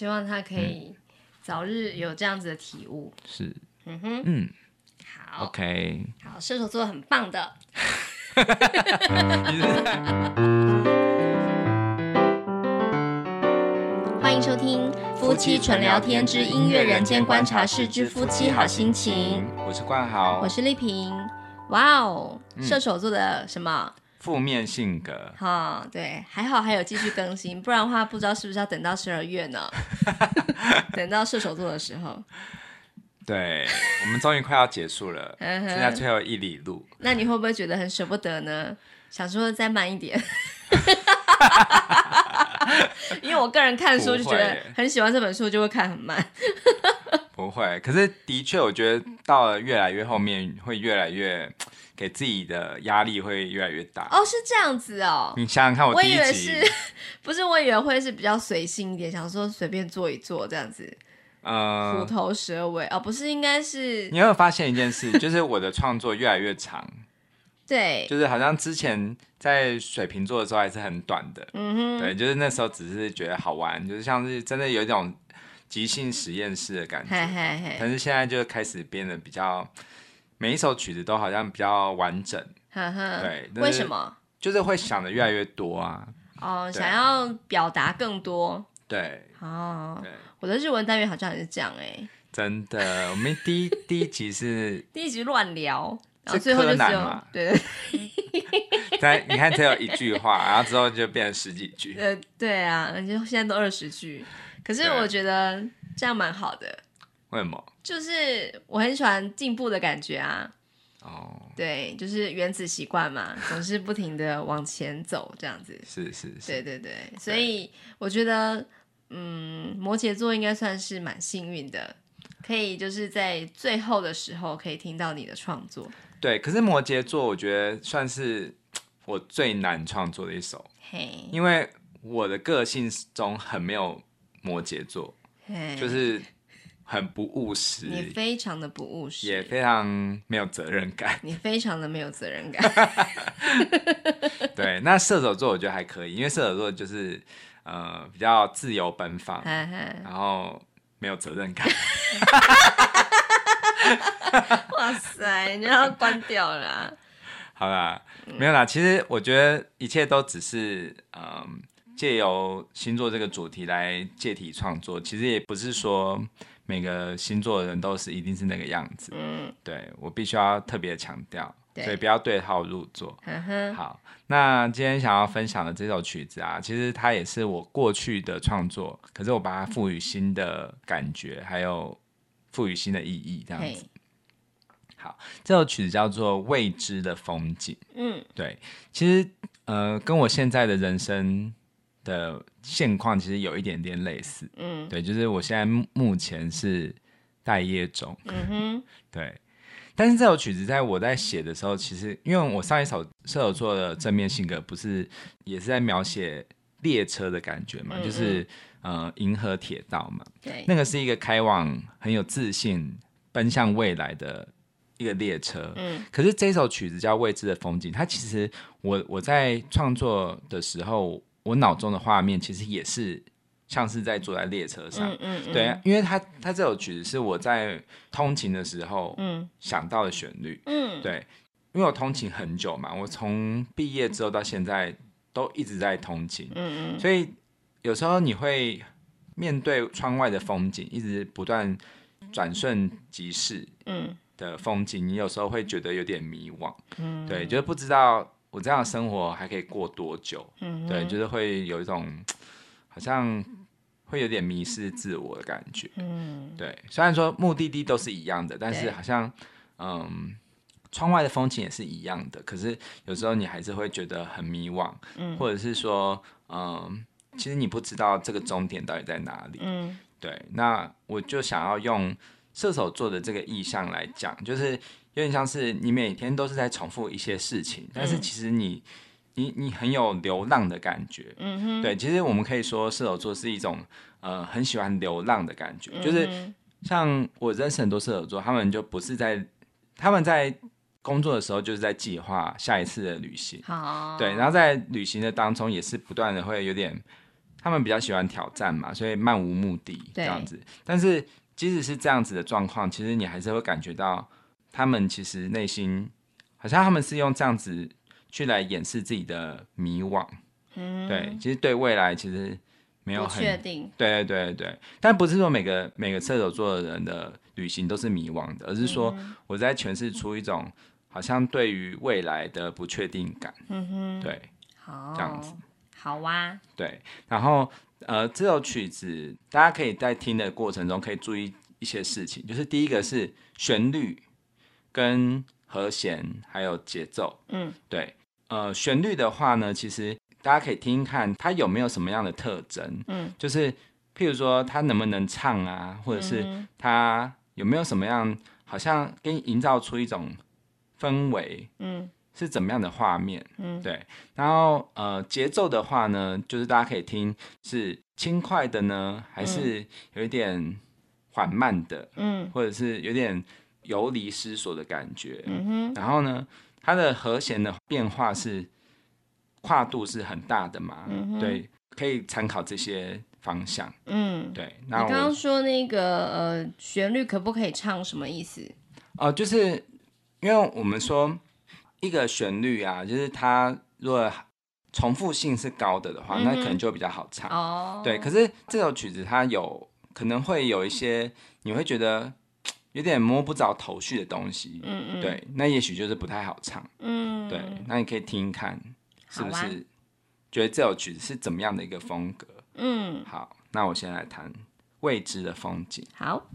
希望他可以早日有这样子的体悟。是，嗯哼，嗯，好，OK，好，射手座很棒的。欢迎收听《夫妻纯聊天之音乐人间观察室之夫妻好心情》。我是冠豪，我是丽萍。哇哦，射手座的什么？负面性格。哈、哦，对，还好还有继续更新，不然的话不知道是不是要等到十二月呢？等到射手座的时候。对，我们终于快要结束了，剩下最后一里路。那你会不会觉得很舍不得呢？想说再慢一点。因为我个人看书就觉得很喜欢这本书，就会看很慢。不会，可是的确，我觉得到了越来越后面，会越来越给自己的压力会越来越大。哦，是这样子哦。你想想看，我第一集我以为是，不是？我以为会是比较随性一点，想说随便做一做这样子。呃，虎头蛇尾哦，不是，应该是。你有没有发现一件事，就是我的创作越来越长。对，就是好像之前在水瓶座的时候还是很短的，嗯哼，对，就是那时候只是觉得好玩，就是像是真的有一种即兴实验室的感觉，嘿嘿嘿，但是现在就开始变得比较，每一首曲子都好像比较完整，呵呵对，为什么？就是会想的越来越多啊，哦，想要表达更多，对，哦，对，我的日文单元好像也是这样哎、欸，真的，我们第一第一集是 第一集乱聊。然后最后就是？对对，对，你看只有一句话，然后之后就变成十几句。呃，对啊，就现在都二十句。可是我觉得这样蛮好的。为什么？就是我很喜欢进步的感觉啊。哦。对，就是原子习惯嘛，总是不停的往前走，这样子。是是是。对对对，所以我觉得，嗯，摩羯座应该算是蛮幸运的，可以就是在最后的时候可以听到你的创作。对，可是摩羯座我觉得算是我最难创作的一首，hey. 因为我的个性中很没有摩羯座，hey. 就是很不务实，你非常的不务实，也非常没有责任感，你非常的没有责任感。对，那射手座我觉得还可以，因为射手座就是呃比较自由奔放然后没有责任感。哇塞，你要关掉了啊。好啦，没有啦。其实我觉得一切都只是，嗯，借由星座这个主题来借题创作。其实也不是说每个星座的人都是一定是那个样子。嗯，对，我必须要特别强调，所以不要对号入座。好，那今天想要分享的这首曲子啊，其实它也是我过去的创作，可是我把它赋予新的感觉，还有。赋予新的意义，这样子。好，这首曲子叫做《未知的风景》。嗯，对，其实呃，跟我现在的人生的现况其实有一点点类似。嗯，对，就是我现在目前是待业中。嗯哼，对。但是这首曲子在我在写的时候，其实因为我上一首射手座的正面性格，不是也是在描写列车的感觉嘛？嗯嗯，就是。呃，银河铁道嘛，对，那个是一个开往很有自信、奔向未来的一个列车。嗯，可是这首曲子叫《未知的风景》，它其实我我在创作的时候，我脑中的画面其实也是像是在坐在列车上。嗯嗯，嗯，对，因为它它这首曲子是我在通勤的时候，嗯，想到的旋律。嗯，对，因为我通勤很久嘛，我从毕业之后到现在都一直在通勤。嗯嗯，所以。有时候你会面对窗外的风景，一直不断转瞬即逝，嗯，的风景，你有时候会觉得有点迷惘，嗯，对，就是不知道我这样的生活还可以过多久，嗯，对，就是会有一种好像会有点迷失自我的感觉，嗯，对，虽然说目的地都是一样的，但是好像，嗯，窗外的风景也是一样的，可是有时候你还是会觉得很迷惘，嗯，或者是说，嗯。其实你不知道这个终点到底在哪里，嗯，对。那我就想要用射手座的这个意象来讲，就是有点像是你每天都是在重复一些事情，但是其实你你你很有流浪的感觉，嗯哼，对。其实我们可以说射手座是一种呃很喜欢流浪的感觉，就是像我认识很多射手座，他们就不是在他们在工作的时候就是在计划下一次的旅行，好，对。然后在旅行的当中也是不断的会有点。他们比较喜欢挑战嘛，所以漫无目的这样子。但是即使是这样子的状况，其实你还是会感觉到他们其实内心好像他们是用这样子去来掩饰自己的迷惘。嗯，对，其实对未来其实没有很确定。对对对对，但不是说每个每个射手座的人的旅行都是迷惘的，而是说我在诠释出一种好像对于未来的不确定感。嗯哼，对，好，这样子。好哇，对，然后呃，这首曲子大家可以在听的过程中可以注意一些事情，就是第一个是旋律跟和弦还有节奏，嗯，对，呃，旋律的话呢，其实大家可以听听看它有没有什么样的特征，嗯，就是譬如说它能不能唱啊，或者是它有没有什么样，好像给你营造出一种氛围，嗯。是怎么样的画面？嗯，对。然后呃，节奏的话呢，就是大家可以听是轻快的呢，还是有一点缓慢的？嗯，或者是有点游离失所的感觉。嗯哼。然后呢，它的和弦的变化是跨度是很大的嘛？嗯。对，可以参考这些方向。嗯，对。那你刚刚说那个呃旋律可不可以唱？什么意思？哦、呃，就是因为我们说。一个旋律啊，就是它如果重复性是高的的话，嗯、那可能就比较好唱。哦，对。可是这首曲子它有可能会有一些你会觉得有点摸不着头绪的东西。嗯嗯。对，那也许就是不太好唱。嗯。对，那你可以听听看，是不是觉得这首曲子是怎么样的一个风格？嗯。好，那我先来弹未知的风景。好。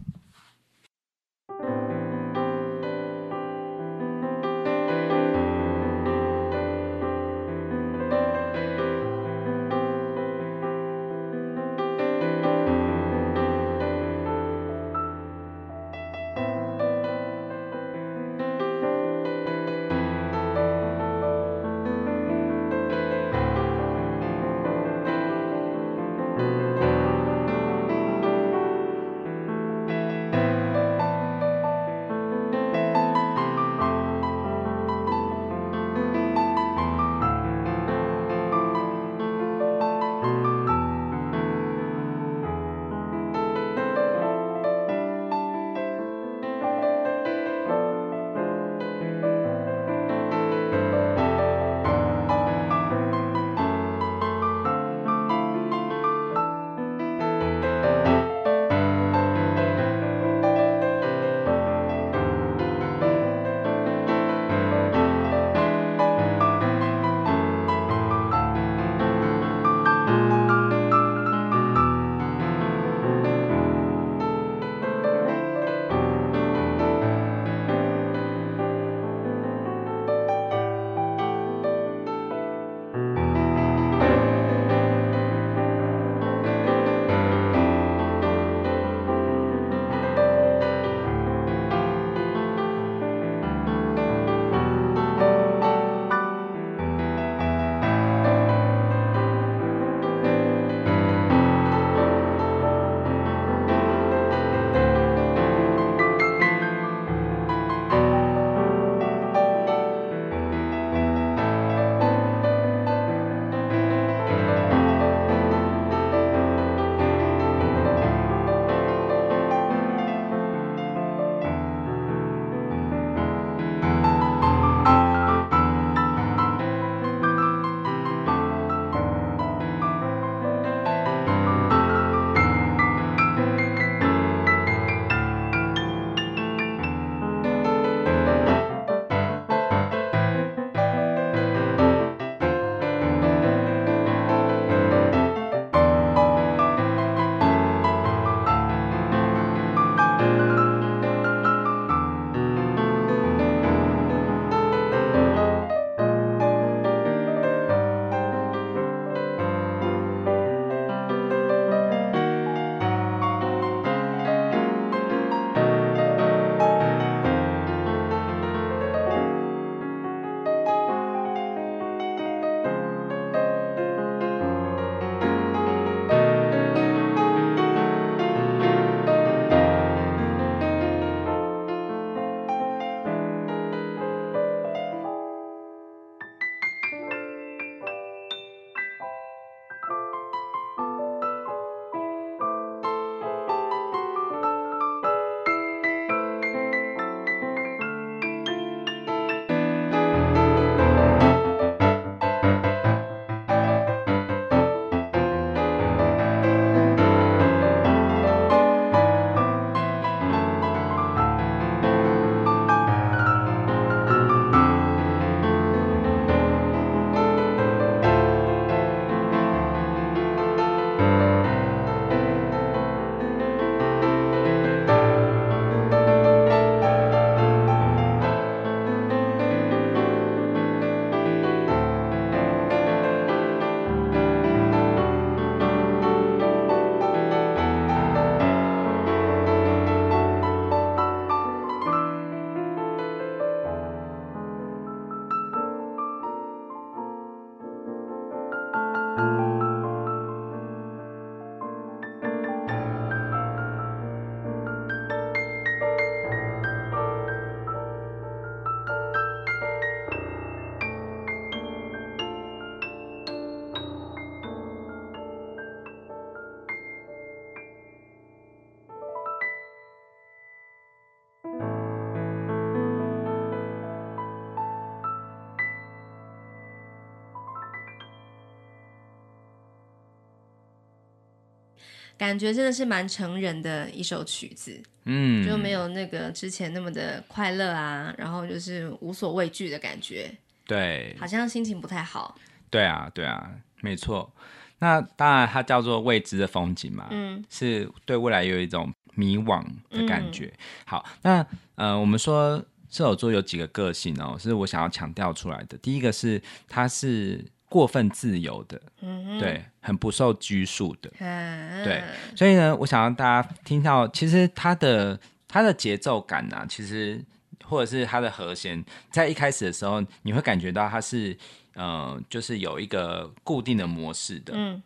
感觉真的是蛮成人的一首曲子，嗯，就没有那个之前那么的快乐啊，然后就是无所畏惧的感觉，对，好像心情不太好。对啊，对啊，没错。那当然，它叫做未知的风景嘛，嗯，是对未来有一种迷惘的感觉。嗯、好，那呃，我们说射手座有几个个性哦，是我想要强调出来的。第一个是它是过分自由的，嗯，对，很不受拘束的，嗯，对。所以呢，我想让大家听到，其实它的它的节奏感啊，其实或者是它的和弦，在一开始的时候，你会感觉到它是。呃，就是有一个固定的模式的，嗯，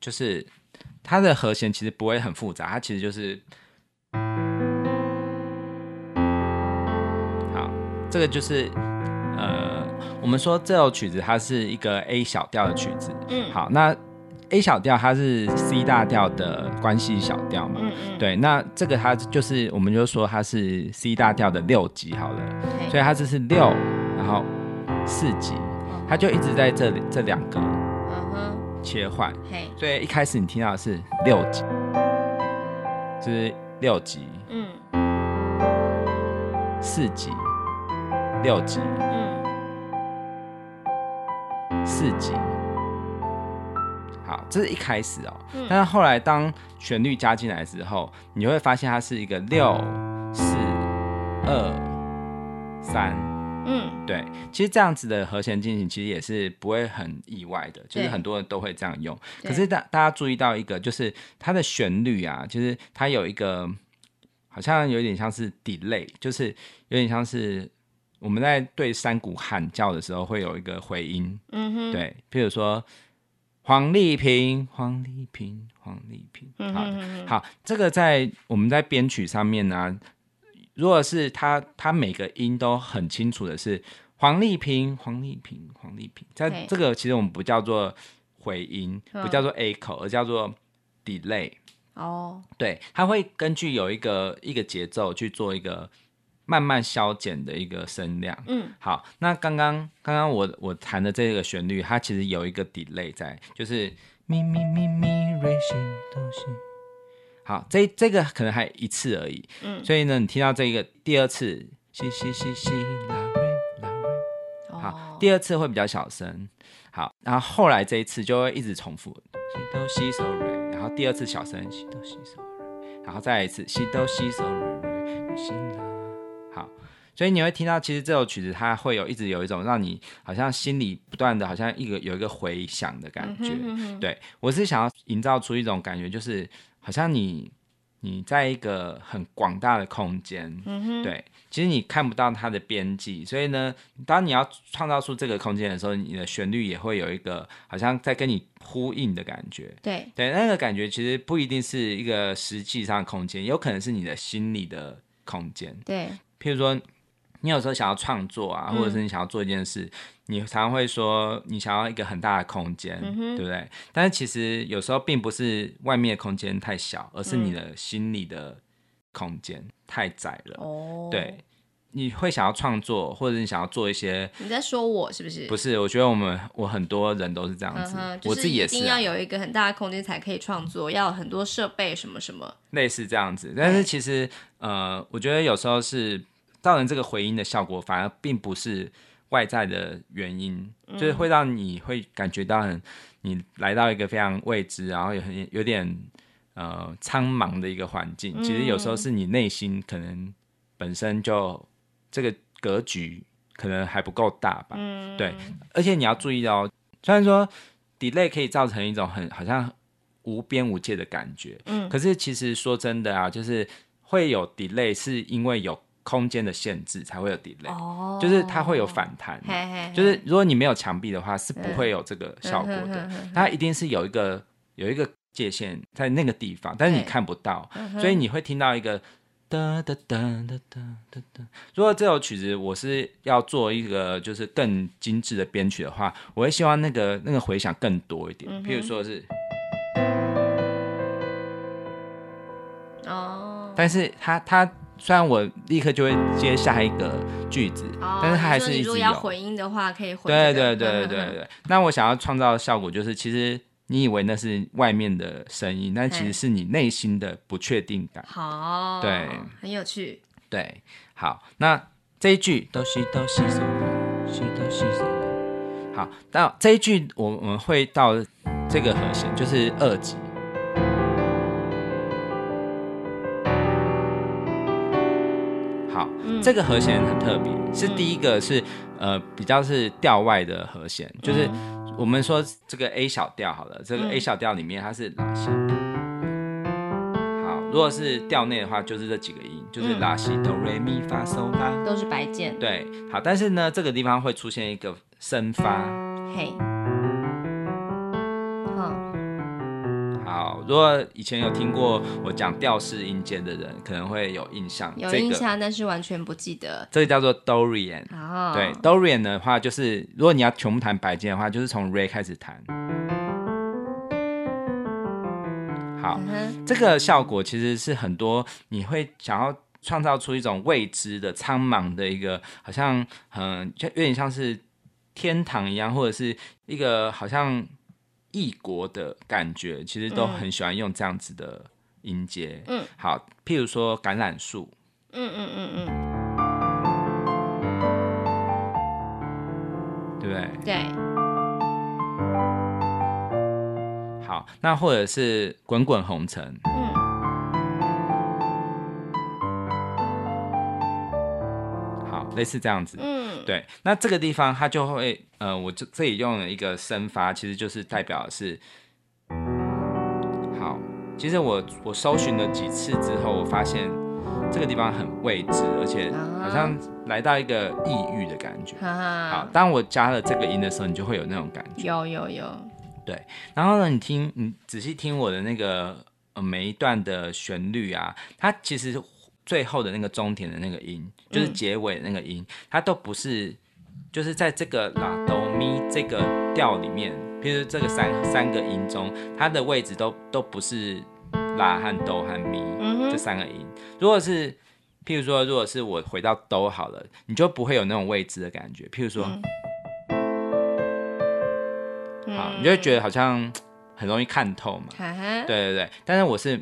就是它的和弦其实不会很复杂，它其实就是，好，这个就是呃，我们说这首曲子它是一个 A 小调的曲子，嗯，好，那 A 小调它是 C 大调的关系小调嘛，嗯嗯，对，那这个它就是我们就说它是 C 大调的六级好了，所以它这是六，然后四级。它就一直在这里，这两个切换，所以一开始你听到的是六级，就是六级，嗯，四级，六级，嗯，四级，好，这是一开始哦，但是后来当旋律加进来之后，你会发现它是一个六四二三。嗯，对，其实这样子的和弦进行其实也是不会很意外的，就是很多人都会这样用。可是大大家注意到一个，就是它的旋律啊，就是它有一个好像有点像是 delay，就是有点像是我们在对山谷喊叫的时候会有一个回音。嗯哼，对，譬如说黄丽萍，黄丽萍，黄丽萍。好，好，这个在我们在编曲上面呢、啊。如果是他，他每个音都很清楚的是黄丽萍，黄丽萍，黄丽萍，在这个其实我们不叫做回音，不叫做 echo，而叫做 delay。哦，对，它会根据有一个一个节奏去做一个慢慢消减的一个声量。嗯，好，那刚刚刚刚我我弹的这个旋律，它其实有一个 delay 在，就是咪咪咪咪瑞西哆西。好，这这个可能还一次而已，嗯，所以呢，你听到这个第二次，西西西西拉瑞拉瑞，好，第二次会比较小声，好，然后后来这一次就会一直重复，西哆西嗦瑞，然后第二次小声，西哆西嗦瑞，然后再来一次，西哆西嗦瑞瑞好，所以你会听到，其实这首曲子它会有一直有一种让你好像心里不断的好像一个有一个回响的感觉，嗯哼嗯哼，对，我是想要营造出一种感觉，就是。好像你你在一个很广大的空间，对，其实你看不到它的边际，所以呢，当你要创造出这个空间的时候，你的旋律也会有一个好像在跟你呼应的感觉，对。对，那个感觉其实不一定是一个实际上的空间，有可能是你的心理的空间，对，譬如说。你有时候想要创作啊，或者是你想要做一件事，嗯、你常常会说你想要一个很大的空间，嗯、对不对？但是其实有时候并不是外面的空间太小，而是你的心里的空间太窄了。哦、嗯，对，你会想要创作，或者你想要做一些，你在说我是不是？不是，我觉得我们我很多人都是这样子，嗯就是、我自己也是、啊。一定要有一个很大的空间才可以创作，要有很多设备什么什么，类似这样子。但是其实，呃，我觉得有时候是。造成这个回音的效果，反而并不是外在的原因，嗯、就是会让你会感觉到很，你来到一个非常未知，然后有很有点呃苍茫的一个环境。嗯、其实有时候是你内心可能本身就这个格局可能还不够大吧。嗯、对，而且你要注意哦，虽然说 delay 可以造成一种很好像无边无界的感觉，嗯，可是其实说真的啊，就是会有 delay 是因为有。空间的限制才会有 delay，、oh, 就是它会有反弹。就是如果你没有墙壁的话，是不会有这个效果的。嗯、它一定是有一个有一个界限在那个地方，但是你看不到所以你会听到一个哒哒哒哒哒哒哒。如果这首曲子我是要做一个就是更精致的编曲的话，我会希望那个那个回响更多一点。譬如说是但是他他。虽然我立刻就会接下一个句子，哦、但是他还是一直有。如果要回音的话，可以回。对对对对对对。那我想要创造的效果就是，其实你以为那是外面的声音，但其实是你内心的不确定感。好，对，很有趣。对，好，那这一句都是都是什么？是都是什么？好，那这一句我我们会到这个和弦，就是二级。这个和弦很特别，是第一个是、嗯、呃比较是调外的和弦，就是我们说这个 A 小调好了，这个 A 小调里面它是拉西。好，如果是调内的话，就是这几个音。就是拉西哆瑞咪发嗦拉，都是白键。对，好，但是呢，这个地方会出现一个升发。嘿，如果以前有听过我讲调式音阶的人，可能会有印象。有印象，但是完全不记得。这个叫做 Dorian。哦。对，Dorian 的话，就是如果你要全部弹白键的话，就是从 Re 开始弹。好，这个效果其实是很多你会想要创造出一种未知的苍茫的一个，好像嗯，就有点像是天堂一样，或者是一个好像异国的感觉，其实都很喜欢用这样子的音阶。嗯，好，譬如说橄榄树。嗯嗯嗯嗯，对不对？对。好，那或者是滚滚红尘，嗯，好，类似这样子，嗯，对，那这个地方它就会，呃，我这这里用了一个升发，其实就是代表的是，好，其实我我搜寻了几次之后，我发现这个地方很未知，而且好像来到一个抑郁的感觉，好，当我加了这个音的时候，你就会有那种感觉，有有有。对，然后呢，你听，你仔细听我的那个呃每一段的旋律啊，它其实最后的那个终点的那个音，就是结尾的那个音，嗯、它都不是，就是在这个拉哆咪这个调里面，譬如这个三三个音中，它的位置都都不是拉和哆和咪、嗯、这三个音。如果是譬如说，如果是我回到哆好了，你就不会有那种未知的感觉。譬如说。嗯好，你就会觉得好像很容易看透嘛。对对对，但是我是，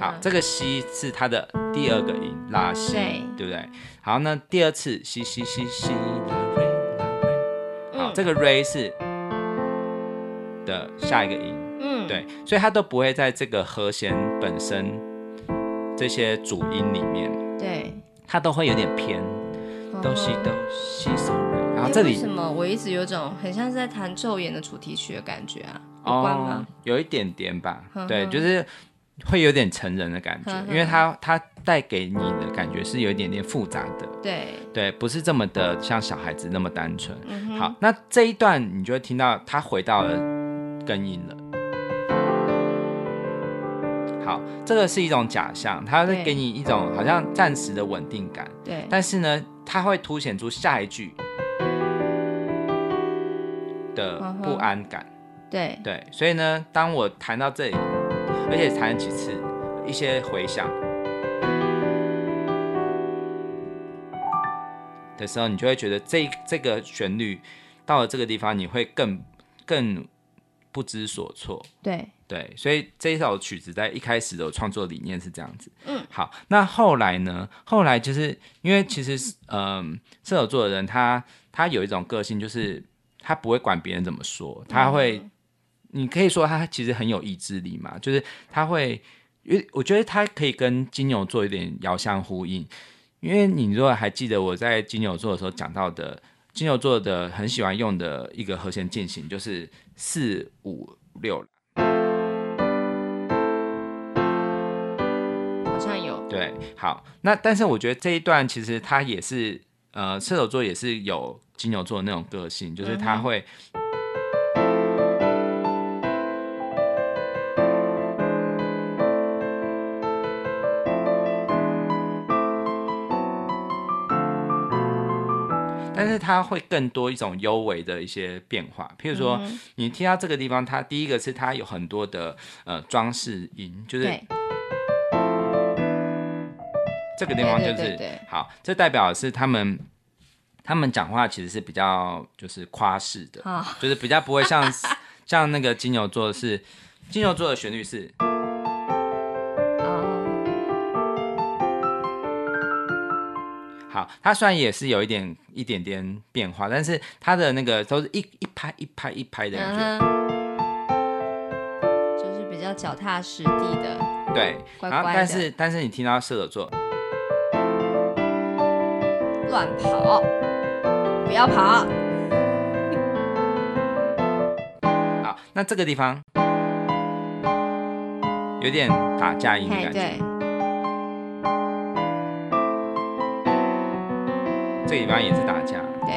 好这个西是它的第二个音，拉西，对。不对？好，那第二次西西西西拉瑞拉瑞，好，这个瑞是的下一个音，嗯，对，所以它都不会在这个和弦本身这些主音里面，对，它都会有点偏，哆西哆西嗦。然后这里为什么？我一直有种很像是在弹《咒言》的主题曲的感觉啊？有关吗？哦，有一点点吧，呵呵。对，就是会有点成人的感觉，呵呵。因为它它带给你的感觉是有一点点复杂的，对。对，不是这么的像小孩子那么单纯。嗯、好，那这一段你就会听到他回到了根音了。好，这个是一种假象，它会给你一种好像暂时的稳定感，对，但是呢，它会凸显出下一句。的不安感，对对，所以呢，当我弹到这里，而且弹几次，一些回响的时候，你就会觉得这这个旋律到了这个地方，你会更更不知所措。对对，所以这一首曲子在一开始的创作理念是这样子。嗯，好，那后来呢？后来就是因为其实，嗯，射手座的人他他有一种个性就是。他不会管别人怎么说，他会，嗯、你可以说他其实很有意志力嘛，就是他会，因为我觉得他可以跟金牛座有点遥相呼应，因为你如果还记得我在金牛座的时候讲到的，金牛座的很喜欢用的一个和弦进行就是四五六，好像有，对，好，那但是我觉得这一段其实他也是，呃，射手座也是有。金牛座的那种个性，就是他会，但是他会更多一种幽微的一些变化。譬如说，你听到这个地方，它第一个是它有很多的呃装饰音，就是这个地方就是好，这代表是他们。他们讲话其实是比较就是夸式的，哦、就是比较不会像像那个金牛座是金牛座的旋律是。好，它虽然也是有一点一点点变化，但是它的那个都是一一拍一拍一拍的感觉，嗯、就是比较脚踏实地的。对，乖乖然后但是但是你听到射手座乱跑，不要跑。好，那这个地方有点打架音的感觉。这一般也是打架，对。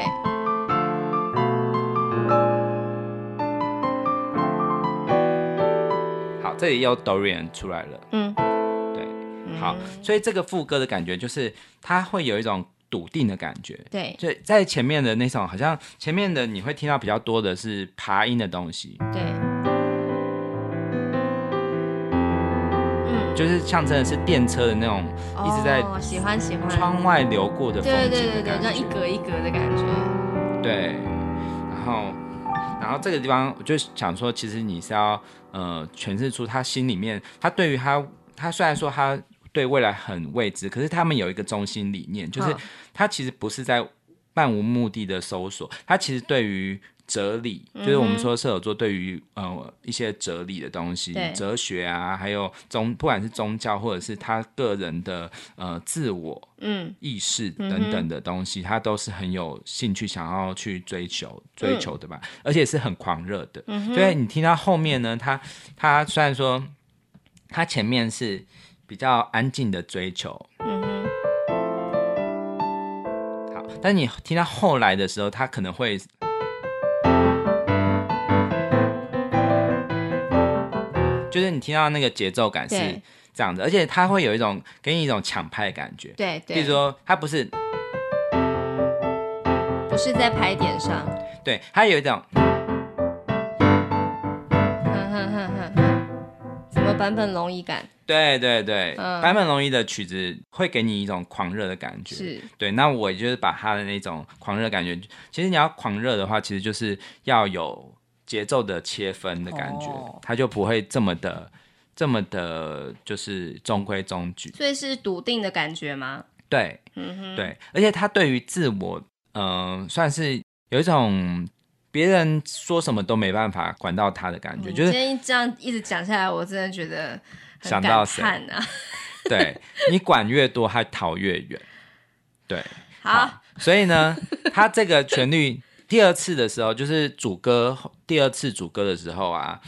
好，这里又 Dorian 出来了，嗯，对，好，所以这个副歌的感觉就是它会有一种笃定的感觉，对，就在前面的那种，好像前面的你会听到比较多的是爬音的东西，对。就是像真的是电车的那种，一直在喜欢喜欢窗外流过的风景的感觉，对对对对，像一格一格的感觉。对，然后然后这个地方我就想说，其实你是要呃诠释出他心里面，他对于他他虽然说他对未来很未知，可是他们有一个中心理念，就是他其实不是在漫无目的的搜索，他其实对于。哲理就是我们说射手座对于呃一些哲理的东西，哲学啊，还有宗不管是宗教或者是他个人的呃自我嗯。意识等等的东西，他都是很有兴趣想要去追求追求的吧，而且是很狂热的。所以你听到后面呢，他他虽然说他前面是比较安静的追求，嗯哼，好，但你听到后来的时候，他可能会。就是你听到那个节奏感是这样子，而且它会有一种给你一种抢拍的感觉。对对，比如说它不是不是在拍点上，对，它有一种，哼哼哼哼，什么版本龙一感？对对对，版本龙一的曲子会给你一种狂热的感觉。是，对，那我就是把他的那种狂热感觉，其实你要狂热的话，其实就是要有。节奏的切分的感觉，他就不会这么的、这么的，就是中规中矩。所以是笃定的感觉吗？对，嗯哼，对。而且他对于自我，嗯、呃，算是有一种别人说什么都没办法管到他的感觉。就是今天这样一直讲下来，我真的觉得很感叹啊。对，你管越多，他逃越远。对，好，好。所以呢，他这个旋律。第二次的时候，就是主歌第二次主歌的时候啊，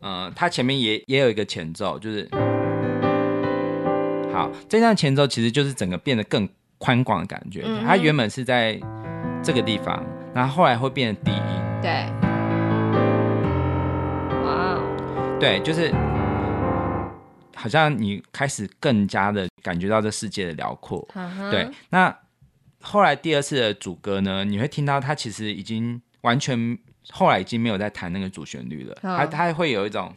嗯、呃，它前面也也有一个前奏，就是好，这段前奏其实就是整个变得更宽广的感觉。嗯、它原本是在这个地方，然后后来会变得低音。对，哇，对，就是好像你开始更加的感觉到这世界的辽阔。嗯、对，那。后来第二次的主歌呢，你会听到他其实已经完全后来已经没有在弹那个主旋律了，他他会有一种，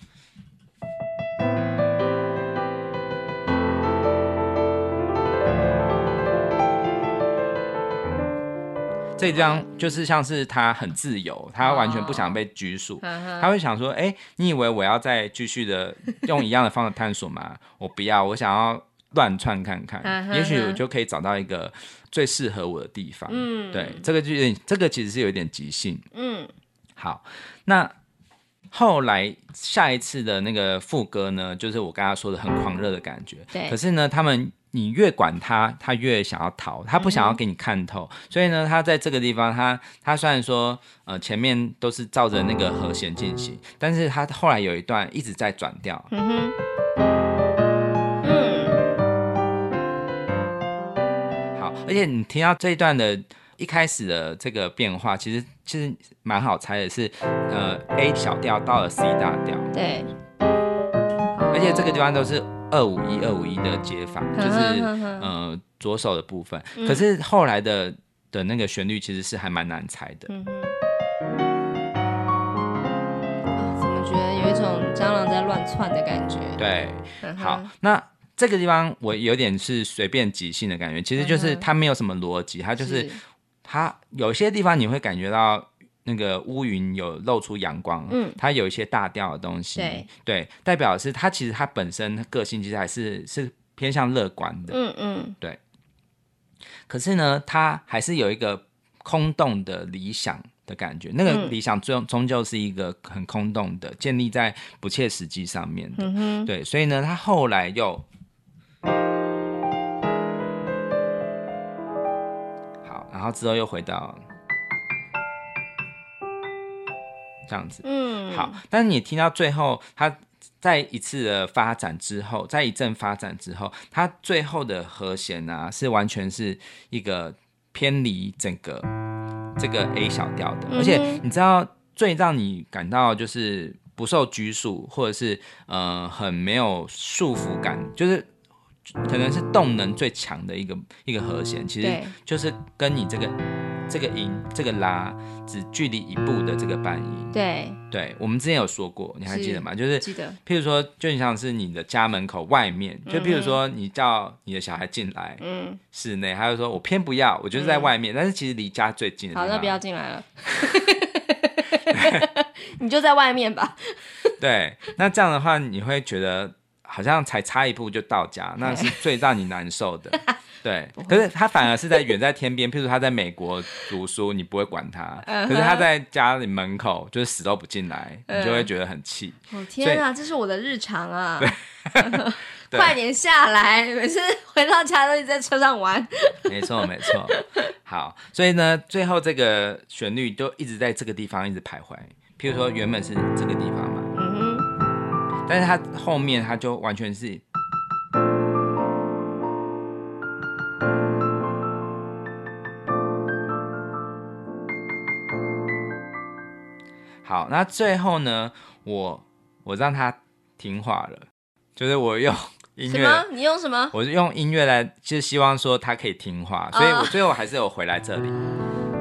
这张就是像是他很自由，他完全不想被拘束，他会想说：“哎，你以为我要再继续的用一样的方式探索吗？我不要，我想要。”乱窜看看，也许我就可以找到一个最适合我的地方。嗯，对，这个就这个其实是有点即兴。嗯，好，那后来下一次的那个副歌呢，就是我刚刚说的很狂热的感觉。对，可是呢，他们你越管他，他越想要逃，他不想要给你看透。嗯、所以呢，他在这个地方，他他虽然说呃前面都是照着那个和弦进行，但是他后来有一段一直在转调。嗯哼。而且你听到这一段的一开始的这个变化，其实其实蛮好猜的是，呃，A 小调到了 C 大调。对。而且这个地方都是二五一二五一的接法，就是呃左手的部分。可是后来的的那个旋律其实是还蛮难猜的。嗯怎么觉得有一种蟑螂在乱窜的感觉？对。好，那。这个地方我有点是随便即兴的感觉，其实就是它没有什么逻辑，它就是它有些地方你会感觉到那个乌云有露出阳光，嗯，它有一些大调的东西，对，对，代表的是它其实它本身个性其实还是是偏向乐观的，嗯嗯，对。可是呢，它还是有一个空洞的理想的感觉，那个理想终终究是一个很空洞的，建立在不切实际上面的，嗯哼，对。所以呢，他后来又。后之后又回到这样子，嗯，好。但是你听到最后，它在一次的发展之后，在一阵发展之后，它最后的和弦啊，是完全是一个偏离整个这个 A 小调的。而且你知道，最让你感到就是不受拘束，或者是呃很没有束缚感，就是。可能是动能最强的一个一个和弦，其实就是跟你这个这个音这个拉只距离一步的这个半音。对，对，我们之前有说过，你还记得吗？是就是记得，譬如说，就你像是你的家门口外面，就譬如说你叫你的小孩进来，嗯，室内，他就说我偏不要，我就是在外面，嗯、但是其实离家最近的。好，那不要进来了，你就在外面吧。对，那这样的话，你会觉得。好像才差一步就到家，那是最让你难受的。对，可是他反而是在远在天边，譬如他在美国读书，你不会管他；可是他在家里门口，就是死都不进来，你就会觉得很气。哦天啊，这是我的日常啊！快点下来，每次回到家都一直在车上玩。没错，没错。好，所以呢，最后这个旋律就一直在这个地方一直徘徊。譬如说，原本是这个地方嘛。但是他后面，他就完全是好。那最后呢，我我让他听话了，就是我用 音乐。你用什么？我是用音乐来，就是希望说他可以听话，所以我最后还是有回来这里。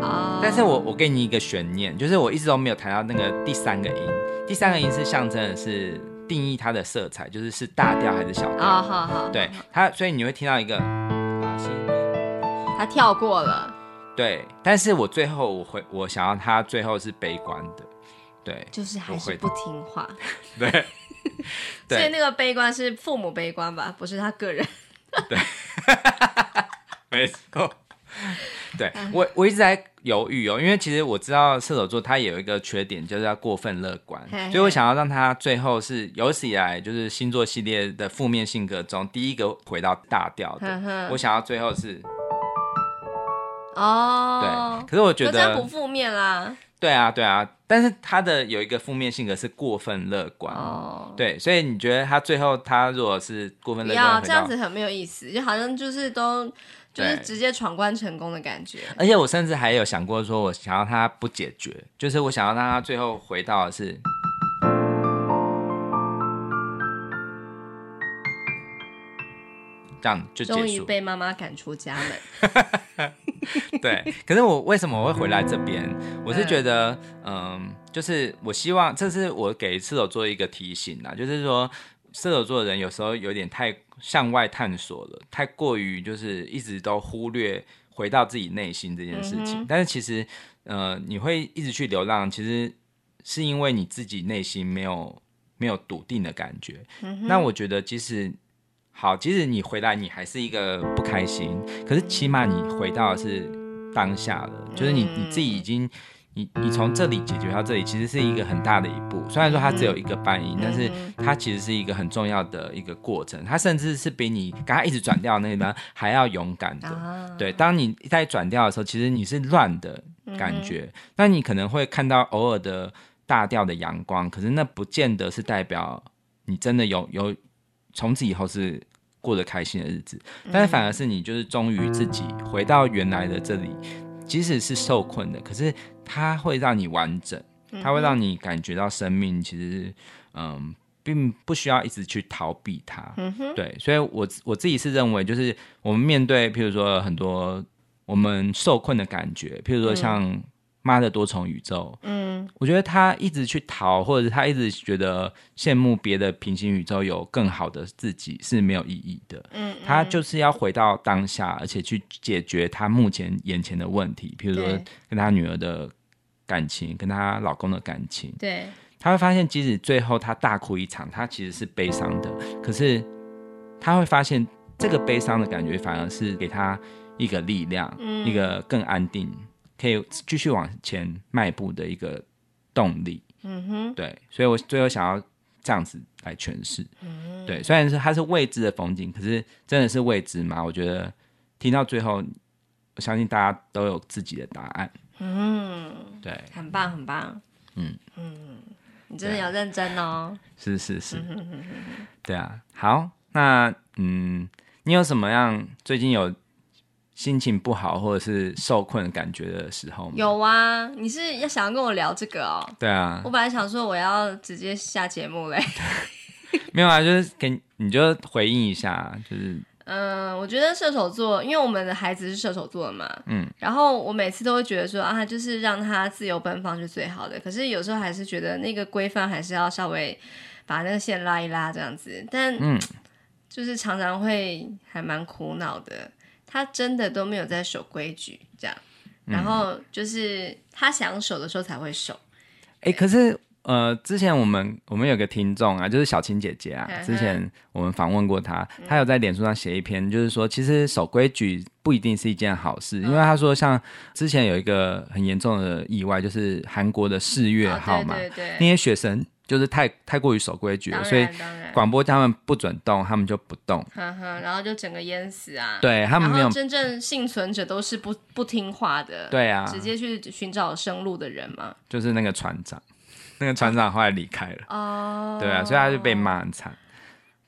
哦。但是我我给你一个悬念，就是我一直都没有谈到那个第三个音，第三个音是象征的是。定义它的色彩，就是是大调还是小调？啊、oh，好好，对它，所以你会听到一个啊，是，它跳过了。对，但是我最后我会我想要它最后是悲观的，对，就是还是不听话。对，对，所以那个悲观是父母悲观吧，不是他个人。对，没错。对我，我一直在犹豫哦，因为其实我知道射手座他有一个缺点，就是要过分乐观，所以我想要让他最后是有史以来就是星座系列的负面性格中第一个回到大调的。我想要最后是哦，对，可是我觉得不负面啦。对啊，对啊，但是他的有一个负面性格是过分乐观哦，对，所以你觉得他最后他如果是过分乐观，要这样子很没有意思，就好像就是都。就是直接闯关成功的感觉，而且我甚至还有想过，说我想要他不解决，就是我想要让他最后回到的是这样就结束。终于被妈妈赶出家门。对，可是我为什么我会回来这边？我是觉得，嗯，就是我希望这是我给射手座一个提醒啊，就是说射手座的人有时候有点太。向外探索了，太过于就是一直都忽略回到自己内心这件事情。嗯、但是其实，呃，你会一直去流浪，其实是因为你自己内心没有没有笃定的感觉。嗯、那我觉得，即使好，即使你回来，你还是一个不开心，可是起码你回到的是当下了，就是你你自己已经。你你从这里解决到这里，其实是一个很大的一步。虽然说它只有一个半音，但是它其实是一个很重要的一个过程。它甚至是比你刚刚一直转调那边还要勇敢的。对，当你在转调的时候，其实你是乱的感觉。那你可能会看到偶尔的大调的阳光，可是那不见得是代表你真的有有从此以后是过得开心的日子。但是反而是你就是忠于自己，回到原来的这里。即使是受困的，可是它会让你完整，它会让你感觉到生命其实，嗯，并不需要一直去逃避它。嗯，对，所以我我自己是认为，就是我们面对，譬如说很多我们受困的感觉，譬如说像妈的多重宇宙，嗯，我觉得他一直去逃，或者是他一直觉得羡慕别的平行宇宙有更好的自己是没有意义的。嗯，嗯，他就是要回到当下，而且去解决他目前眼前的问题，比如说跟他女儿的感情，跟他老公的感情。对，他会发现，即使最后他大哭一场，他其实是悲伤的，可是他会发现，这个悲伤的感觉反而是给他一个力量，嗯，一个更安定。可以继续往前迈步的一个动力，嗯哼，对，所以我最后想要这样子来诠释，嗯，对，虽然是它是未知的风景，可是真的是未知吗？我觉得听到最后，我相信大家都有自己的答案，嗯，对，很棒，很棒，嗯。嗯，你真的要认真哦，是是是，对啊，好，那嗯，你有什么样最近有？心情不好或者是受困的感觉的时候吗？有啊，你是要想要跟我聊这个哦？对啊，我本来想说我要直接下节目嘞，没有啊，就是给你就回应一下，就是嗯，我觉得射手座，因为我们的孩子是射手座的嘛，嗯，然后我每次都会觉得说啊，就是让他自由奔放是最好的，可是有时候还是觉得那个规范还是要稍微把那个线拉一拉这样子，但嗯，就是常常会还蛮苦恼的。他真的都没有在守规矩，这样，然后就是他想守的时候才会守。哎、欸，可是呃，之前我们我们有个听众啊，就是小青姐姐啊，之前我们访问过她，她有在脸书上写一篇，就是说其实守规矩不一定是一件好事，因为她说像之前有一个很严重的意外，就是韩国的四月号嘛，哦、对对对，那些学生。就是太太过于守规矩了，所以广播他们不准动，他们就不动，呵呵，然后就整个淹死啊！对他们没有真正幸存者都是不不听话的，对啊，直接去寻找生路的人嘛。就是那个船长，那个船长后来离开了，哦，对啊，所以他就被骂很惨，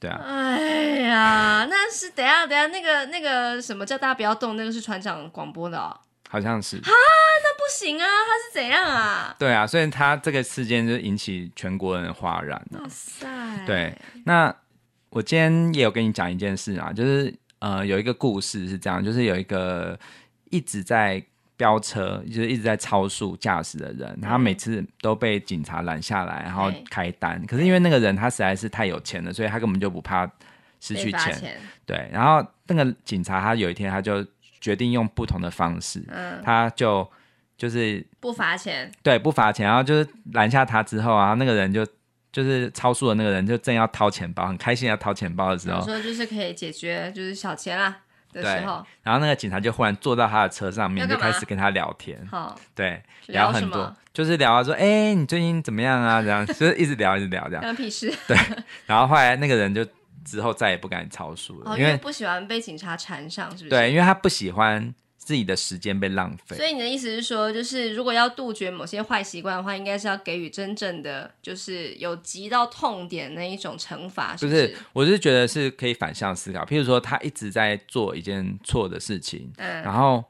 对啊。哎呀，那是等下等下那个那个什么叫大家不要动，那个是船长广播的哦。好像是啊，那不行啊！他是怎样啊？对啊，所以他这个事件就引起全国人的哗然了。哇塞！对，那我今天也有跟你讲一件事啊，就是呃，有一个故事是这样，就是有一个一直在飙车，就是一直在超速驾驶的人，他每次都被警察拦下来，然后开单。可是因为那个人他实在是太有钱了，所以他根本就不怕失去钱。钱对，然后那个警察他有一天他就。决定用不同的方式，嗯，他就就是不罚钱，对，不罚钱，然后就是拦下他之后啊，那个人就就是超速的那个人就正要掏钱包，很开心要掏钱包的时候，说就是可以解决就是小钱啦的时候，然后那个警察就忽然坐到他的车上面，就开始跟他聊天，好，对，聊很多，就是聊啊说，哎、欸，你最近怎么样啊？这样就是一直聊一直聊这样，关屁事，对，然后后来那个人就。之后再也不敢超速了，哦，因为不喜欢被警察缠上，是不是？对，因为他不喜欢自己的时间被浪费。所以你的意思是说，就是如果要杜绝某些坏习惯的话，应该是要给予真正的，就是有急到痛点那一种惩罚，是不是？不是，我是觉得是可以反向思考。譬如说，他一直在做一件错的事情，嗯，然后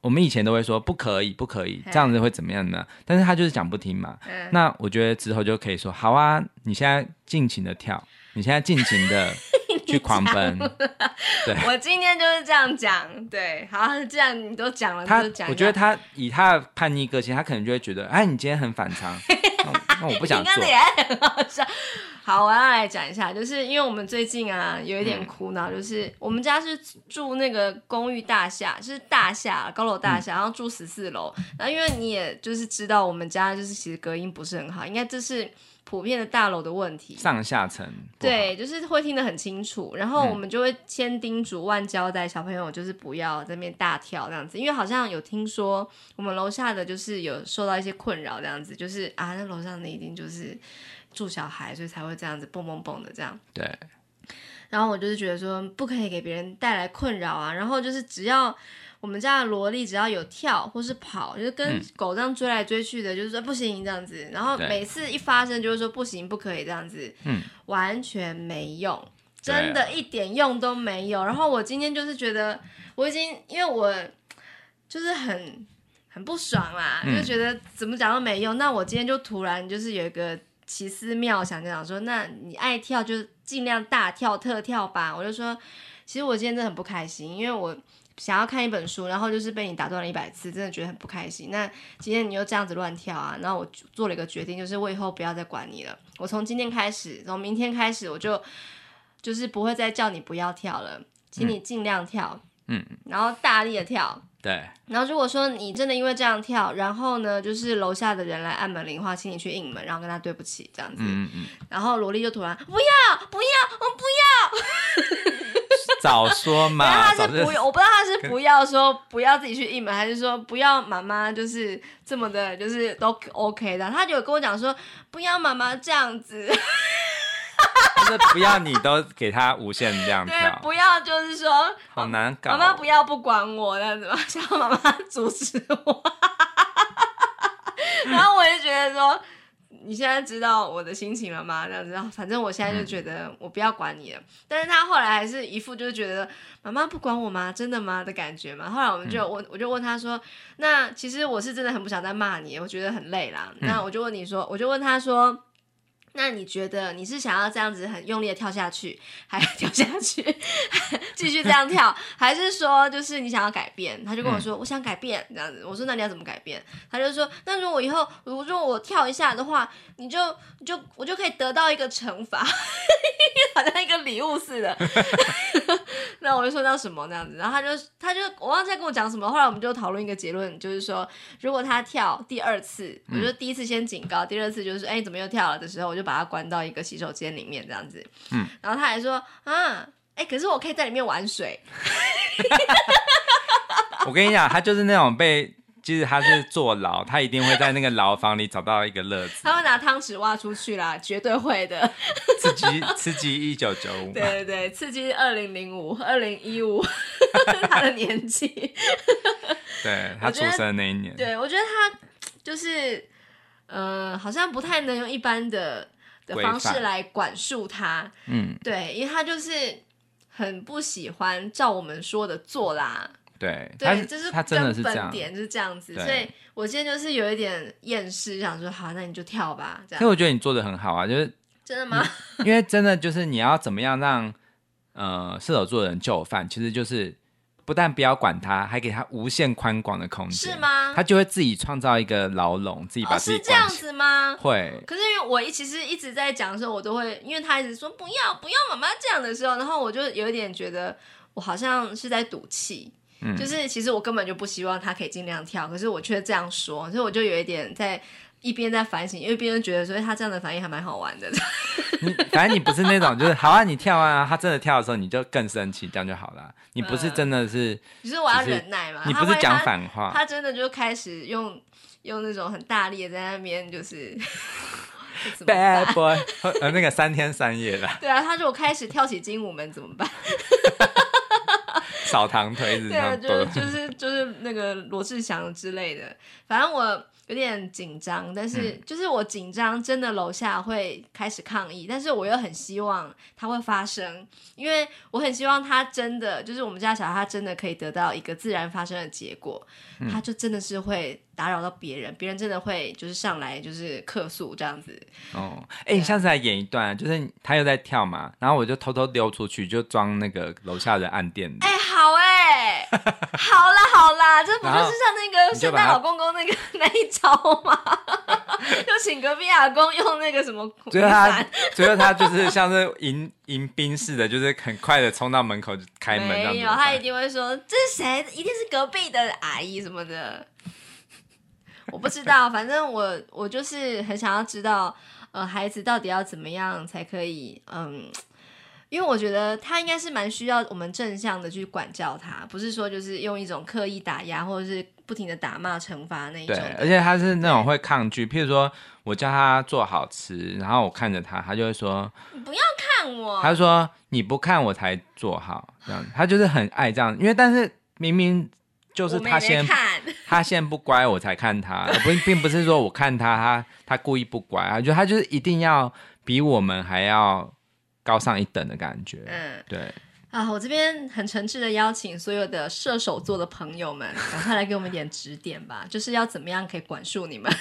我们以前都会说不可以，不可以，这样子会怎么样呢？但是他就是讲不听嘛。嗯，那我觉得之后就可以说，好啊，你现在尽情的跳。你现在尽情的 去狂奔，对，我今天就是这样讲，对，好，既然你都讲了，他我觉得他以他的叛逆个性，他可能就会觉得，哎，你今天很反常，那我不想做。你也很好笑。好，我要来讲一下，就是因为我们最近啊有一点苦恼，就是我们家是住那个公寓大厦，就是大厦高楼大厦，然后住十四楼，然后因为你也就是知道我们家就是其实隔音不是很好，应该这是。普遍的大楼的问题，上下层对，就是会听得很清楚，然后我们就会千叮嘱万交代小朋友，就是不要在那边大跳这样子，因为好像有听说我们楼下的就是有受到一些困扰这样子，就是啊，那楼上的一定就是住小孩，所以才会这样子蹦蹦蹦的这样。对，然后我就是觉得说不可以给别人带来困扰啊，然后就是只要。我们家的萝莉只要有跳或是跑，就是跟狗这样追来追去的，嗯、就是说不行这样子。然后每次一发生，就是说不行，不可以这样子，嗯，完全没用，真的一点用都没有。然后我今天就是觉得，我已经因为我就是很很不爽啦，嗯、就觉得怎么讲都没用。那我今天就突然就是有一个奇思妙想，就想说，那你爱跳就尽量大跳特跳吧。我就说，其实我今天真的很不开心，因为我。想要看一本书，然后就是被你打断了一百次，真的觉得很不开心。那今天你又这样子乱跳啊，然后我做了一个决定，就是我以后不要再管你了。我从今天开始，从明天开始，我就就是不会再叫你不要跳了，请你尽量跳，嗯，然后大力的跳。对，然后如果说你真的因为这样跳，然后呢，就是楼下的人来按门铃的话，请你去应门，然后跟他对不起这样子。嗯嗯。然后萝莉就突然不要不要我不要，早说嘛。他是不要，我不知道他是不要说不要自己去应门，还是说不要妈妈就是这么的，就是都 OK 的。他就有跟我讲说不要妈妈这样子。就是不要你都给他无限这样跳，对，不要就是说好难搞。妈妈不要不管我这样子嘛，想要妈妈阻止我。然后我就觉得说，你现在知道我的心情了吗？这样子，然后反正我现在就觉得我不要管你了。嗯、但是他后来还是一副就是觉得妈妈不管我吗？真的吗的感觉嘛。后来我们就我、嗯、我就问他说，那其实我是真的很不想再骂你，我觉得很累啦。嗯、那我就问你说，我就问他说。那你觉得你是想要这样子很用力的跳下去，还跳下去，继续这样跳，还是说就是你想要改变？他就跟我说，嗯、我想改变这样子。我说那你要怎么改变？他就说，那如果以后如果说我跳一下的话，你就你就我就可以得到一个惩罚，好像一个礼物似的。那我就说那什么那样子，然后他就他就我忘记跟我讲什么。后来我们就讨论一个结论，就是说如果他跳第二次，我就第一次先警告，第二次就是哎、欸、怎么又跳了的时候，我就。把他关到一个洗手间里面，这样子。嗯，然后他还说啊，哎、欸，可是我可以在里面玩水。我跟你讲，他就是那种被，其实他是坐牢，他一定会在那个牢房里找到一个乐子。他会拿汤匙挖出去啦，绝对会的。刺激刺激一九九五，对对对，刺激二零零五二零一五，他的年纪。对，他出生那一年。对，我觉得他就是，嗯、呃，好像不太能用一般的。的方式来管束他，嗯，对，因为他就是很不喜欢照我们说的做啦，对，对，就是他真的是这样，点就是这样子，所以我今天就是有一点厌世，想说好，那你就跳吧，这样。所以我觉得你做的很好啊，就是真的吗？因为真的就是你要怎么样让呃射手座的人就范，其实就是。不但不要管他，还给他无限宽广的空间，是吗？他就会自己创造一个牢笼，自己把自己是这样子吗？会。可是因为我其实一直在讲的时候，我都会，因为他一直说不要不要妈妈这样的时候，然后我就有一点觉得我好像是在赌气，嗯，就是其实我根本就不希望他可以尽量跳，可是我却这样说，所以我就有一点在。一边在反省，因为别人觉得说他这样的反应还蛮好玩的。你反正你不是那种，就是好啊，你跳啊，他真的跳的时候你就更生气，这样就好了。你不是真的是，其、呃、实我要忍耐嘛。你不是讲反话他，他真的就开始用用那种很大力的在那边就是 bad boy，呃那个三天三夜的。对啊，他如果开始跳起精武门怎么办？扫堂腿子，对啊，就是就是就是那个罗志祥之类的，反正我。有点紧张，但是就是我紧张，真的楼下会开始抗议，嗯、但是我又很希望它会发生，因为我很希望它真的，就是我们家小孩他真的可以得到一个自然发生的结果，嗯、他就真的是会打扰到别人，别人真的会就是上来就是客诉这样子。哦，哎、欸，你下次来演一段，就是他又在跳嘛，然后我就偷偷溜出去，就装那个楼下的暗电。哎、欸，好哎、欸，好啦好啦，这不就是像那个圣诞老公公那个 那一招吗？就请隔壁阿公用那个什么，最后他最后他就是像是迎迎宾似的，就是很快的冲到门口就开门。没有，他一定会说这是谁？一定是隔壁的阿姨什么的。我不知道，反正我我就是很想要知道，呃，孩子到底要怎么样才可以，嗯，因为我觉得他应该是蛮需要我们正向的去管教他，不是说就是用一种刻意打压或者是不停的打骂惩罚那一种。对，而且他是那种会抗拒，譬如说我叫他做好吃，然后我看着他，他就会说你不要看我，他说你不看我才做好，这样，他就是很爱这样，因为但是明明。就是他先，他先不乖，我才看他，不，并不是说我看他，他他故意不乖啊，就他就是一定要比我们还要高上一等的感觉。嗯，对。啊，我这边很诚挚的邀请所有的射手座的朋友们，赶快来给我们一点指点吧，就是要怎么样可以管束你们？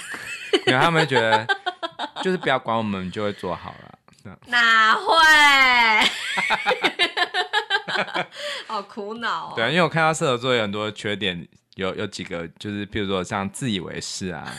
因为他们觉得，就是不要管我们，就会做好了。哪会？好 好苦恼哦。对啊，因为我看到射手座有很多缺点，有有几个就是，譬如说像自以为是啊，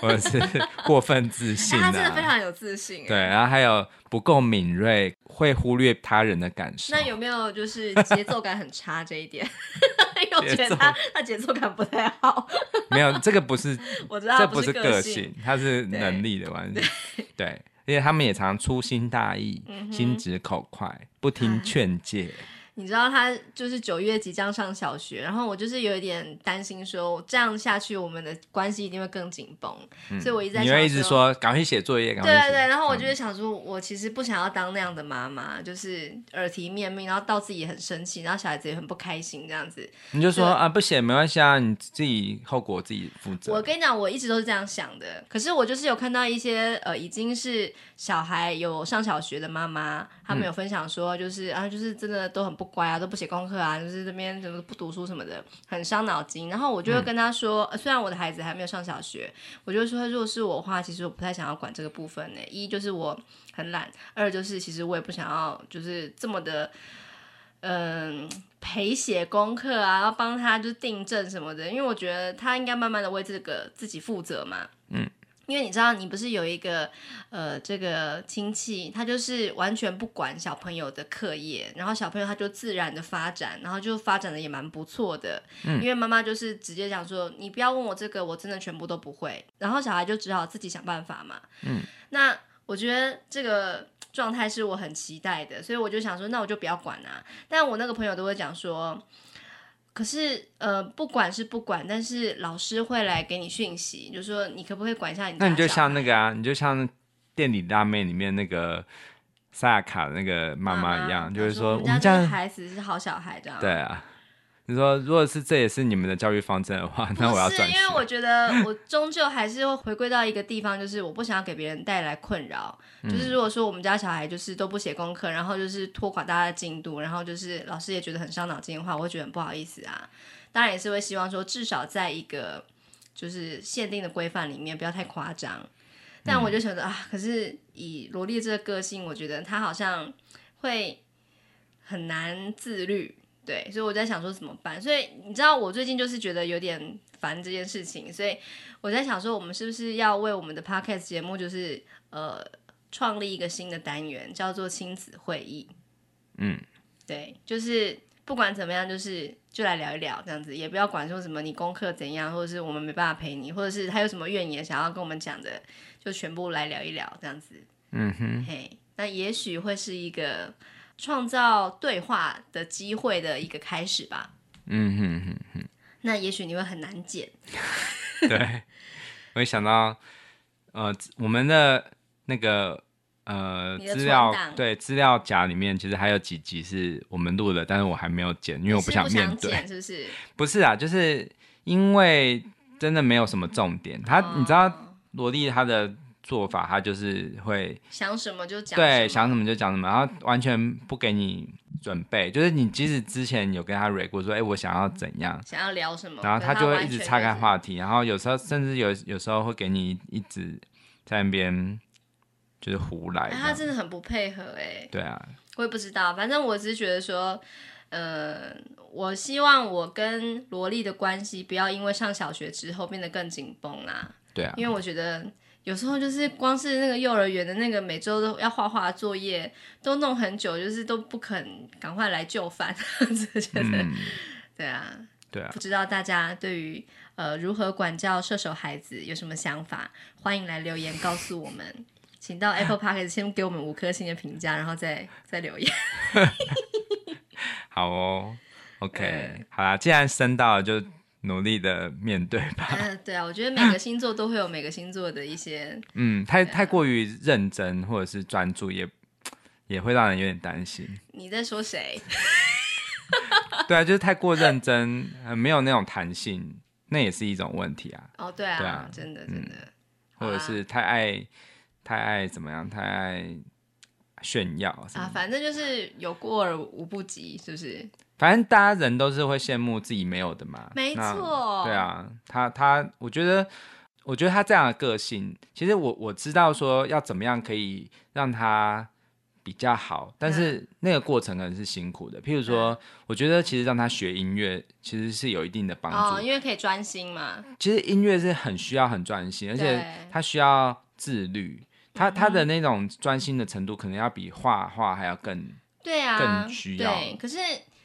或者是 过分自信啊。他真的非常有自信。对，然后还有不够敏锐，会忽略他人的感受。那有没有就是节奏感很差这一点？我觉得他他节奏感不太好。没有，这个不是，我知道这不是个性，他是能力的关系。对。因为他们也常粗心大意、嗯、心直口快、不听劝诫。你知道他就是九月即将上小学，然后我就是有一点担心，说这样下去我们的关系一定会更紧绷，嗯、所以我一直在想，你会一直说赶快写作业，赶快。对对对，然后我就会想说，我其实不想要当那样的妈妈，就是耳提面命，然后到自己也很生气，然后小孩子也很不开心这样子。你就说啊，不写没关系啊，你自己后果自己负责。我跟你讲，我一直都是这样想的，可是我就是有看到一些呃，已经是小孩有上小学的妈妈，他们有分享说，就是、嗯、啊，就是真的都很不乖啊，都不写功。课啊，就是这边怎么不读书什么的，很伤脑筋。然后我就会跟他说，嗯、虽然我的孩子还没有上小学，我就说，如果是我的话，其实我不太想要管这个部分呢。一就是我很懒，二就是其实我也不想要，就是这么的，嗯、呃，陪写功课啊，要帮他就是订正什么的，因为我觉得他应该慢慢的为这个自己负责嘛。嗯。因为你知道，你不是有一个呃，这个亲戚，他就是完全不管小朋友的课业，然后小朋友他就自然的发展，然后就发展的也蛮不错的。嗯，因为妈妈就是直接讲说，你不要问我这个，我真的全部都不会。然后小孩就只好自己想办法嘛。嗯，那我觉得这个状态是我很期待的，所以我就想说，那我就不要管啊。但我那个朋友都会讲说。可是，呃，不管是不管，但是老师会来给你讯息，就说你可不可以管一下你。那你就像那个啊，你就像店里辣妹里面那个萨亚卡的那个妈妈一样，妈妈就是说我们家孩子是好小孩，这样。对啊。你说，如果是这也是你们的教育方针的话，那我要转。是，因为我觉得我终究还是会回归到一个地方，就是我不想要给别人带来困扰。嗯、就是如果说我们家小孩就是都不写功课，然后就是拖垮大家的进度，然后就是老师也觉得很伤脑筋的话，我会觉得很不好意思啊。当然也是会希望说，至少在一个就是限定的规范里面，不要太夸张。但我就觉得、嗯、啊，可是以萝莉这个个性，我觉得她好像会很难自律。对，所以我在想说怎么办。所以你知道，我最近就是觉得有点烦这件事情，所以我在想说，我们是不是要为我们的 podcast 节目，就是呃，创立一个新的单元，叫做亲子会议。嗯，对，就是不管怎么样，就是就来聊一聊这样子，也不要管说什么你功课怎样，或者是我们没办法陪你，或者是他有什么怨言想要跟我们讲的，就全部来聊一聊这样子。嗯哼，嘿，那也许会是一个。创造对话的机会的一个开始吧。嗯哼哼哼。那也许你会很难剪。对，我会想到，呃，我们的那个呃资料，对资料夹里面，其实还有几集是我们录的，但是我还没有剪，因为我不想面对。是不，是不是？不是啊，就是因为真的没有什么重点。他，哦、你知道，萝莉她的。做法，他就是会想什么就讲，对，想什么就讲什么，然后完全不给你准备，就是你即使之前有跟他 re 过说，哎、欸，我想要怎样，想要聊什么，然后他就会一直岔开话题，然后有时候甚至有有时候会给你一直在那边就是胡来，他真的很不配合，哎，对啊，我也不知道，反正我只是觉得说，呃，我希望我跟萝莉的关系不要因为上小学之后变得更紧绷啦，对啊，因为我觉得。有时候就是光是那个幼儿园的那个每周都要画画作业，都弄很久，就是都不肯赶快来就范，觉得，对啊，对啊，不知道大家对于呃如何管教射手孩子有什么想法？欢迎来留言告诉我们，请到 Apple Podcast 先给我们五颗星的评价，然后再再留言。好哦，OK，好啦，既然升到了就。努力的面对吧。嗯，对啊，我觉得每个星座都会有每个星座的一些，嗯，太太过于认真或者是专注也，也 也会让人有点担心。你在说谁？对啊，就是太过认真，没有那种弹性，那也是一种问题啊。哦，对啊，对啊，真的真的，嗯，或者是太爱太爱怎么样，太爱炫耀啊，反正就是有过而无不及，是不是？反正大家人都是会羡慕自己没有的嘛，没错。对啊，他他，我觉得，我觉得他这样的个性，其实我我知道说要怎么样可以让他比较好，但是那个过程可能是辛苦的。譬如说，我觉得其实让他学音乐其实是有一定的帮助，哦，因为可以专心嘛。其实音乐是很需要很专心，而且他需要自律，他他的那种专心的程度可能要比画画还要更对啊，更需要。对，可是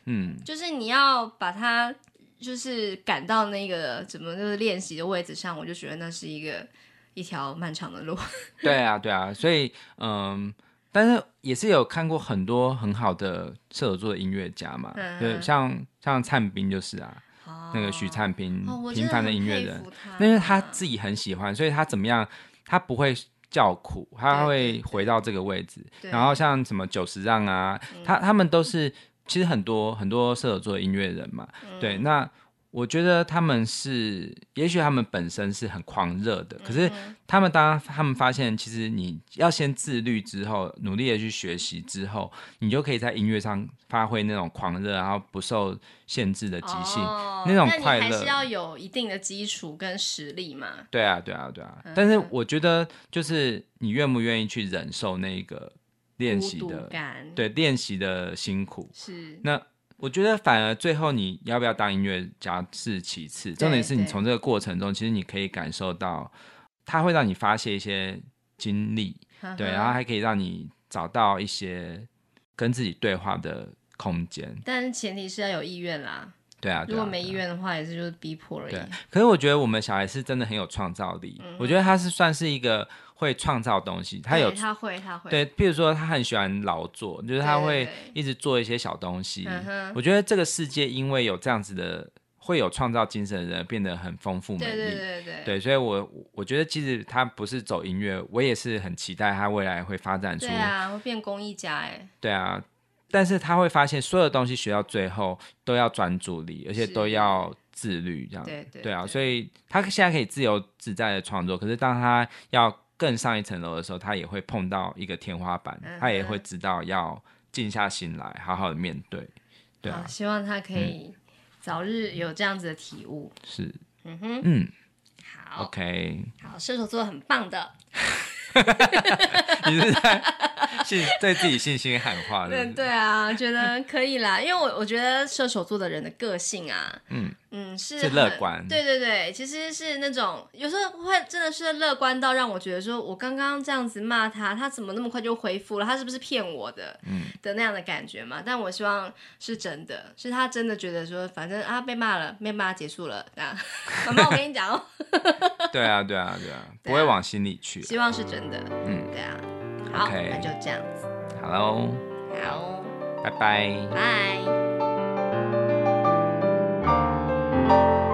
嗯，就是你要把他就是赶到那个怎么就是练习的位置上，我就觉得那是一个一条漫长的路。对啊，对啊，所以嗯。但是也是有看过很多很好的射手座的音乐家嘛，嗯、对，像像灿斌就是啊，哦、那个许灿斌，哦、平凡的音乐人，因为他自己很喜欢，所以他怎么样，他不会叫苦，他会回到这个位置。然后像什么九十让啊，他他们都是其实很多很多射手座音乐人嘛，嗯、对，那。我觉得他们是，也许他们本身是很狂热的，可是他们当他们发现，其实你要先自律之后，努力的去学习之后，你就可以在音乐上发挥那种狂热，然后不受限制的即兴，哦、那种快乐。还是要有一定的基础跟实力嘛。对啊，对啊，对啊。嗯、但是我觉得，就是你愿不愿意去忍受那个练习的，对练习的辛苦是那。我觉得反而最后你要不要当音乐家是其次，重点是你从这个过程中，其实你可以感受到，它会让你发泄一些精力，呵呵对，然后还可以让你找到一些跟自己对话的空间。但是前提是要有意愿啦。对啊，如果没意愿的话，也是就是逼迫而已。对，可是我觉得我们小孩是真的很有创造力，嗯、我觉得他是算是一个。会创造东西，他有他会他会。对，比如说他很喜欢劳作，就是他会一直做一些小东西。对对对，我觉得这个世界因为有这样子的会有创造精神的人变得很丰富美丽，对对对。对，对，所以我我觉得其实他不是走音乐，我也是很期待他未来会发展出对啊，会变工艺家哎，对啊，但是他会发现所有东西学到最后都要专注力，而且都要自律，这样对对，对，对。啊，所以他现在可以自由自在的创作，可是当他要更上一层楼的时候，他也会碰到一个天花板，嗯、他也会知道要静下心来，好好的面对。对啊，希望他可以早日有这样子的体悟。是，嗯哼，嗯，好，OK，好，射手座很棒的。你是在信对自己信心喊话的？对啊，觉得可以啦，因为我我觉得射手座的人的个性啊，嗯嗯是是乐观，对对对，其实是那种有时候会真的是乐观到让我觉得说，我刚刚这样子骂他，他怎么那么快就恢复了？他是不是骗我的？嗯的那样的感觉嘛。但我希望是真的，是他真的觉得说，反正啊被骂了，被骂结束了，这样。妈妈，我跟你讲哦。对啊对啊对啊，不会往心里去。希望是真的。嗯，对啊。好.那就这样子。Hello。好，拜拜。拜。Thank you.